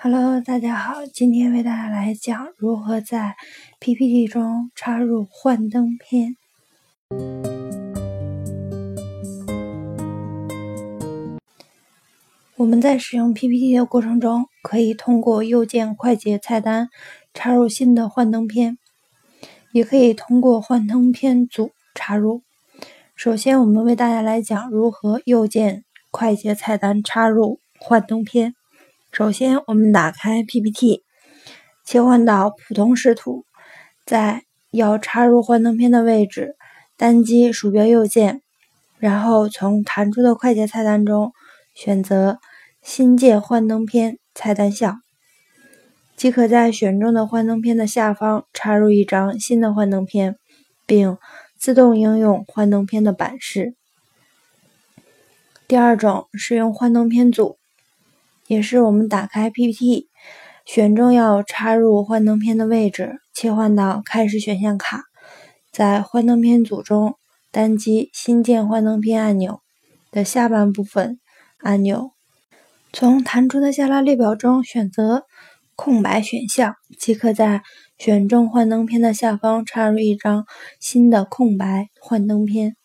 Hello，大家好，今天为大家来讲如何在 PPT 中插入幻灯片。我们在使用 PPT 的过程中，可以通过右键快捷菜单插入新的幻灯片，也可以通过幻灯片组插入。首先，我们为大家来讲如何右键快捷菜单插入幻灯片。首先，我们打开 PPT，切换到普通视图，在要插入幻灯片的位置，单击鼠标右键，然后从弹出的快捷菜单中选择“新建幻灯片”菜单项，即可在选中的幻灯片的下方插入一张新的幻灯片，并自动应用幻灯片的版式。第二种是用幻灯片组。也是我们打开 PPT，选中要插入幻灯片的位置，切换到开始选项卡，在幻灯片组中单击新建幻灯片按钮的下半部分按钮，从弹出的下拉列表中选择空白选项，即可在选中幻灯片的下方插入一张新的空白幻灯片。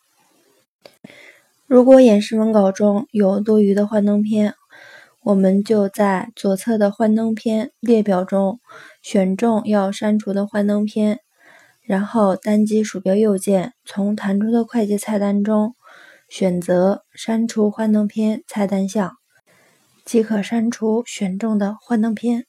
如果演示文稿中有多余的幻灯片，我们就在左侧的幻灯片列表中选中要删除的幻灯片，然后单击鼠标右键，从弹出的快捷菜单中选择“删除幻灯片”菜单项，即可删除选中的幻灯片。